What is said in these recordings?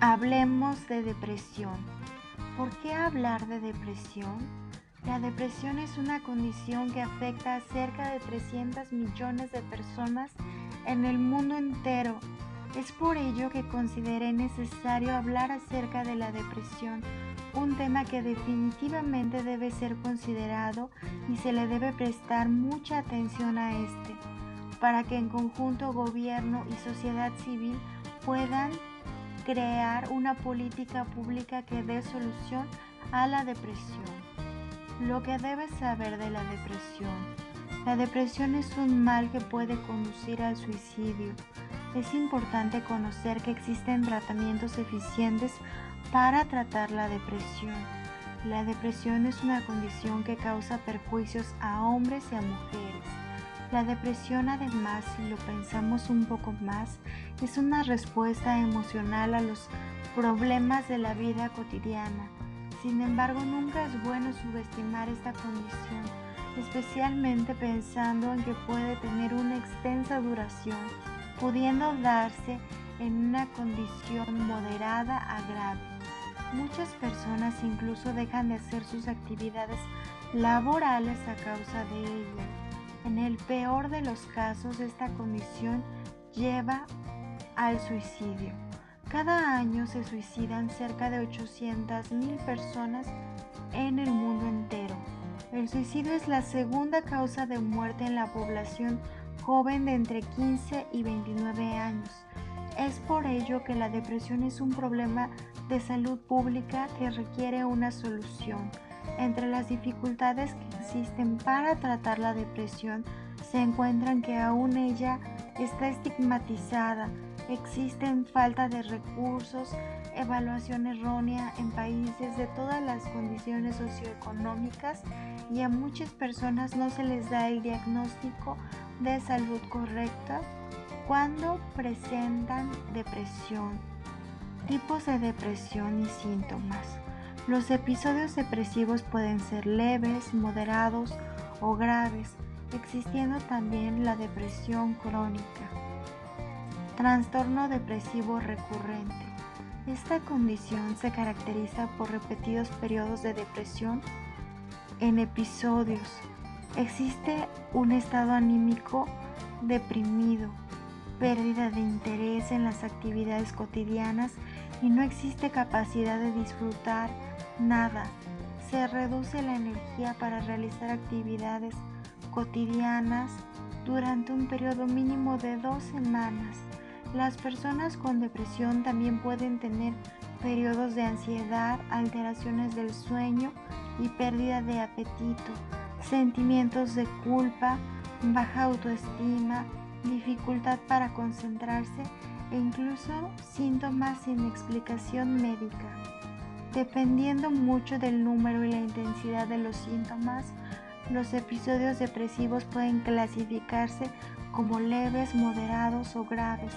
Hablemos de depresión. ¿Por qué hablar de depresión? La depresión es una condición que afecta a cerca de 300 millones de personas en el mundo entero. Es por ello que consideré necesario hablar acerca de la depresión, un tema que definitivamente debe ser considerado y se le debe prestar mucha atención a este, para que en conjunto gobierno y sociedad civil puedan crear una política pública que dé solución a la depresión. Lo que debes saber de la depresión. La depresión es un mal que puede conducir al suicidio. Es importante conocer que existen tratamientos eficientes para tratar la depresión. La depresión es una condición que causa perjuicios a hombres y a mujeres. La depresión además, si lo pensamos un poco más, es una respuesta emocional a los problemas de la vida cotidiana sin embargo, nunca es bueno subestimar esta condición, especialmente pensando en que puede tener una extensa duración, pudiendo darse en una condición moderada a grave. Muchas personas incluso dejan de hacer sus actividades laborales a causa de ella. En el peor de los casos, esta condición lleva al suicidio. Cada año se suicidan cerca de 800.000 personas en el mundo entero. El suicidio es la segunda causa de muerte en la población joven de entre 15 y 29 años. Es por ello que la depresión es un problema de salud pública que requiere una solución. Entre las dificultades que existen para tratar la depresión se encuentran que aún ella está estigmatizada, Existen falta de recursos, evaluación errónea en países de todas las condiciones socioeconómicas y a muchas personas no se les da el diagnóstico de salud correcta cuando presentan depresión. Tipos de depresión y síntomas. Los episodios depresivos pueden ser leves, moderados o graves, existiendo también la depresión crónica. Trastorno depresivo recurrente. Esta condición se caracteriza por repetidos periodos de depresión en episodios. Existe un estado anímico deprimido, pérdida de interés en las actividades cotidianas y no existe capacidad de disfrutar nada. Se reduce la energía para realizar actividades cotidianas durante un periodo mínimo de dos semanas. Las personas con depresión también pueden tener periodos de ansiedad, alteraciones del sueño y pérdida de apetito, sentimientos de culpa, baja autoestima, dificultad para concentrarse e incluso síntomas sin explicación médica. Dependiendo mucho del número y la intensidad de los síntomas, los episodios depresivos pueden clasificarse como leves, moderados o graves.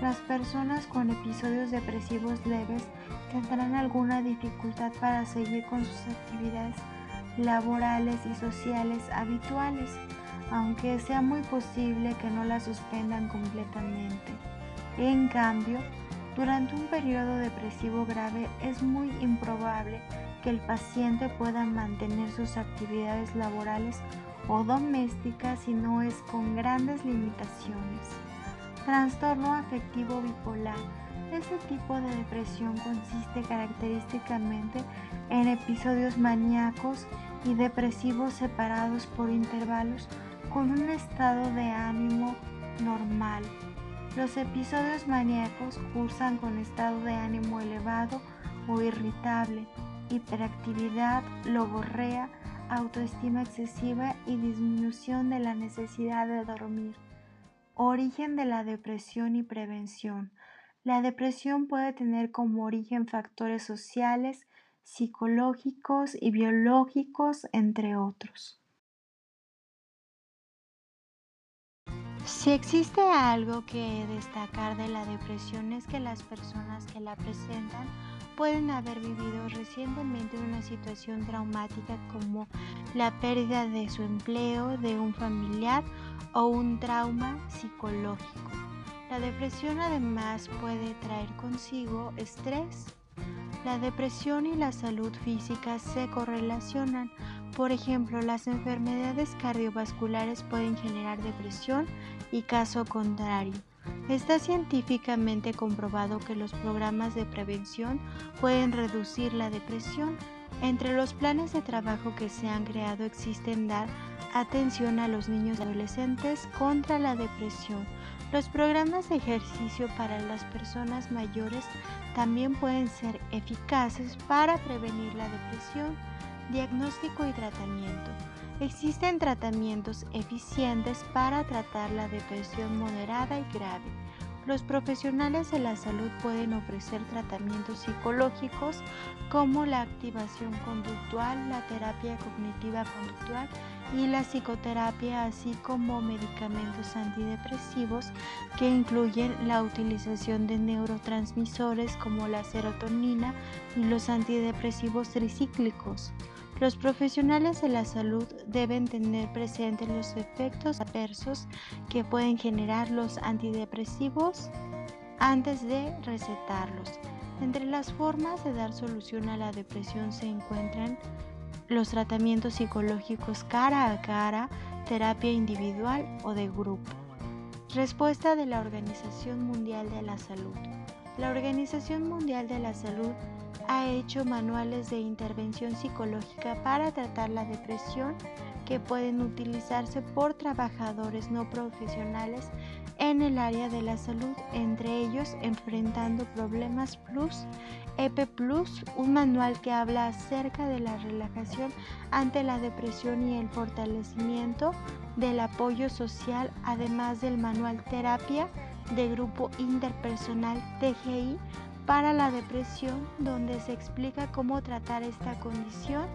Las personas con episodios depresivos leves tendrán alguna dificultad para seguir con sus actividades laborales y sociales habituales, aunque sea muy posible que no las suspendan completamente. En cambio, durante un periodo depresivo grave es muy improbable que el paciente pueda mantener sus actividades laborales o doméstica si no es con grandes limitaciones. Trastorno afectivo bipolar. Este tipo de depresión consiste característicamente en episodios maníacos y depresivos separados por intervalos con un estado de ánimo normal. Los episodios maníacos cursan con estado de ánimo elevado o irritable, hiperactividad, logorrea, autoestima excesiva y disminución de la necesidad de dormir. Origen de la depresión y prevención. La depresión puede tener como origen factores sociales, psicológicos y biológicos, entre otros. Si existe algo que destacar de la depresión es que las personas que la presentan pueden haber vivido recientemente una situación traumática como la pérdida de su empleo, de un familiar o un trauma psicológico. La depresión además puede traer consigo estrés. La depresión y la salud física se correlacionan. Por ejemplo, las enfermedades cardiovasculares pueden generar depresión y caso contrario. Está científicamente comprobado que los programas de prevención pueden reducir la depresión. Entre los planes de trabajo que se han creado existen dar atención a los niños y adolescentes contra la depresión. Los programas de ejercicio para las personas mayores también pueden ser eficaces para prevenir la depresión, diagnóstico y tratamiento. Existen tratamientos eficientes para tratar la depresión moderada y grave. Los profesionales de la salud pueden ofrecer tratamientos psicológicos como la activación conductual, la terapia cognitiva conductual y la psicoterapia, así como medicamentos antidepresivos que incluyen la utilización de neurotransmisores como la serotonina y los antidepresivos tricíclicos. Los profesionales de la salud deben tener presentes los efectos adversos que pueden generar los antidepresivos antes de recetarlos. Entre las formas de dar solución a la depresión se encuentran los tratamientos psicológicos cara a cara, terapia individual o de grupo. Respuesta de la Organización Mundial de la Salud. La Organización Mundial de la Salud ha hecho manuales de intervención psicológica para tratar la depresión que pueden utilizarse por trabajadores no profesionales en el área de la salud, entre ellos Enfrentando Problemas Plus, EP Plus, un manual que habla acerca de la relajación ante la depresión y el fortalecimiento del apoyo social, además del manual Terapia de Grupo Interpersonal TGI para la depresión donde se explica cómo tratar esta condición.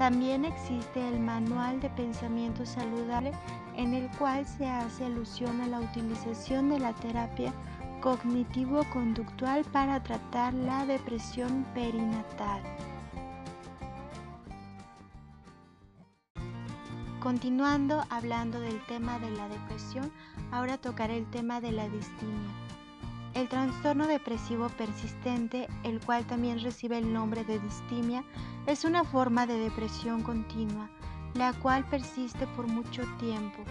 También existe el manual de pensamiento saludable en el cual se hace alusión a la utilización de la terapia cognitivo-conductual para tratar la depresión perinatal. Continuando hablando del tema de la depresión, ahora tocaré el tema de la distimia. El trastorno depresivo persistente, el cual también recibe el nombre de distimia, es una forma de depresión continua, la cual persiste por mucho tiempo,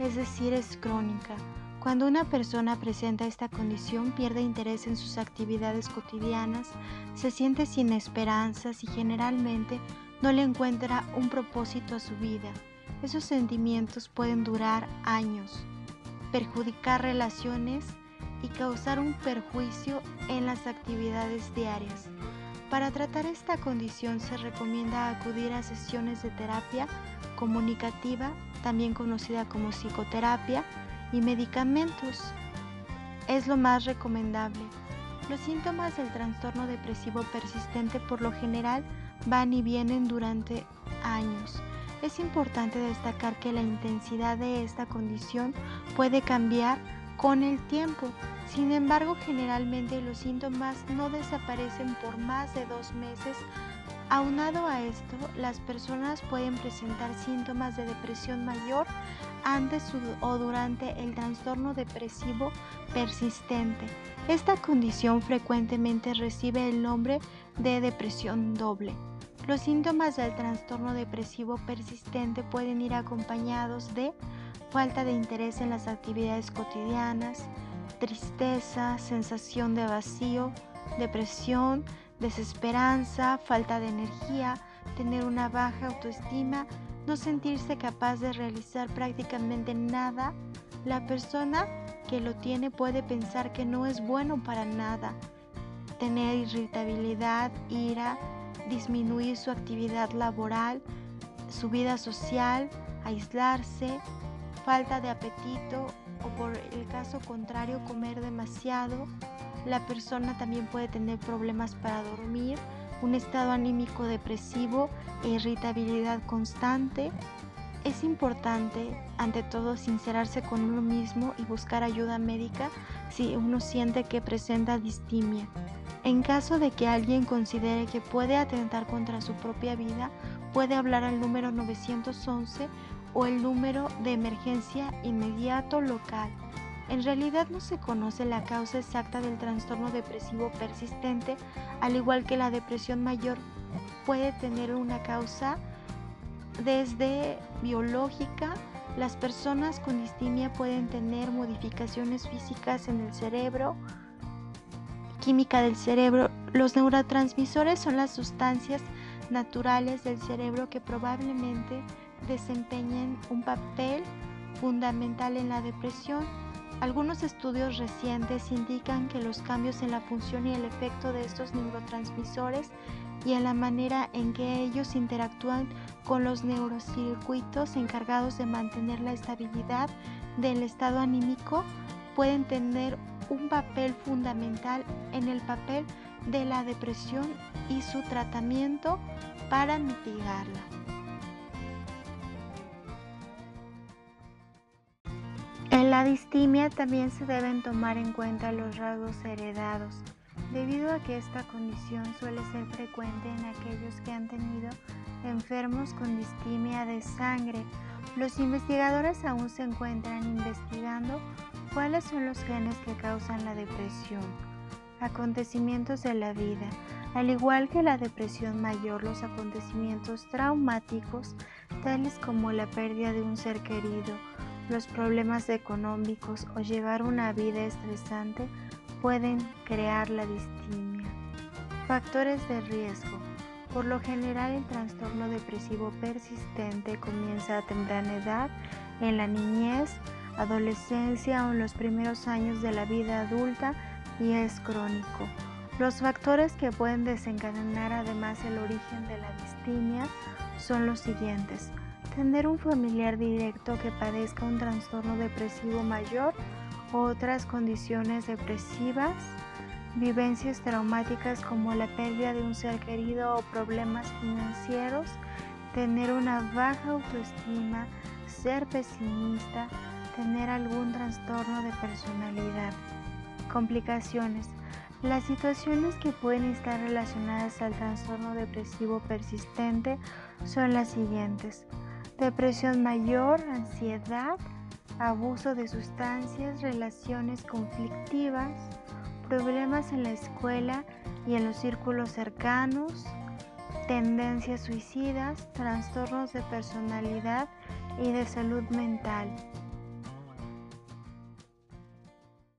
es decir, es crónica. Cuando una persona presenta esta condición pierde interés en sus actividades cotidianas, se siente sin esperanzas y generalmente no le encuentra un propósito a su vida. Esos sentimientos pueden durar años, perjudicar relaciones, y causar un perjuicio en las actividades diarias. Para tratar esta condición se recomienda acudir a sesiones de terapia comunicativa, también conocida como psicoterapia, y medicamentos. Es lo más recomendable. Los síntomas del trastorno depresivo persistente por lo general van y vienen durante años. Es importante destacar que la intensidad de esta condición puede cambiar con el tiempo. Sin embargo, generalmente los síntomas no desaparecen por más de dos meses. Aunado a esto, las personas pueden presentar síntomas de depresión mayor antes o durante el trastorno depresivo persistente. Esta condición frecuentemente recibe el nombre de depresión doble. Los síntomas del trastorno depresivo persistente pueden ir acompañados de falta de interés en las actividades cotidianas, tristeza, sensación de vacío, depresión, desesperanza, falta de energía, tener una baja autoestima, no sentirse capaz de realizar prácticamente nada. La persona que lo tiene puede pensar que no es bueno para nada, tener irritabilidad, ira, disminuir su actividad laboral, su vida social, aislarse, falta de apetito o por el caso contrario comer demasiado. La persona también puede tener problemas para dormir, un estado anímico depresivo e irritabilidad constante. Es importante, ante todo, sincerarse con uno mismo y buscar ayuda médica si uno siente que presenta distimia. En caso de que alguien considere que puede atentar contra su propia vida, puede hablar al número 911 o el número de emergencia inmediato local. En realidad no se conoce la causa exacta del trastorno depresivo persistente, al igual que la depresión mayor puede tener una causa desde biológica. Las personas con distimia pueden tener modificaciones físicas en el cerebro, química del cerebro. Los neurotransmisores son las sustancias naturales del cerebro que probablemente desempeñen un papel fundamental en la depresión. Algunos estudios recientes indican que los cambios en la función y el efecto de estos neurotransmisores y en la manera en que ellos interactúan con los neurocircuitos encargados de mantener la estabilidad del estado anímico pueden tener un papel fundamental en el papel de la depresión y su tratamiento para mitigarla. La distimia también se deben tomar en cuenta los rasgos heredados, debido a que esta condición suele ser frecuente en aquellos que han tenido enfermos con distimia de sangre. Los investigadores aún se encuentran investigando cuáles son los genes que causan la depresión. Acontecimientos de la vida. Al igual que la depresión mayor, los acontecimientos traumáticos, tales como la pérdida de un ser querido, los problemas económicos o llevar una vida estresante pueden crear la distimia. Factores de riesgo. Por lo general el trastorno depresivo persistente comienza a temprana edad, en la niñez, adolescencia o en los primeros años de la vida adulta y es crónico. Los factores que pueden desencadenar además el origen de la distimia son los siguientes tener un familiar directo que padezca un trastorno depresivo mayor o otras condiciones depresivas, vivencias traumáticas como la pérdida de un ser querido o problemas financieros, tener una baja autoestima, ser pesimista, tener algún trastorno de personalidad. Complicaciones. Las situaciones que pueden estar relacionadas al trastorno depresivo persistente son las siguientes depresión mayor, ansiedad, abuso de sustancias, relaciones conflictivas, problemas en la escuela y en los círculos cercanos, tendencias suicidas, trastornos de personalidad y de salud mental.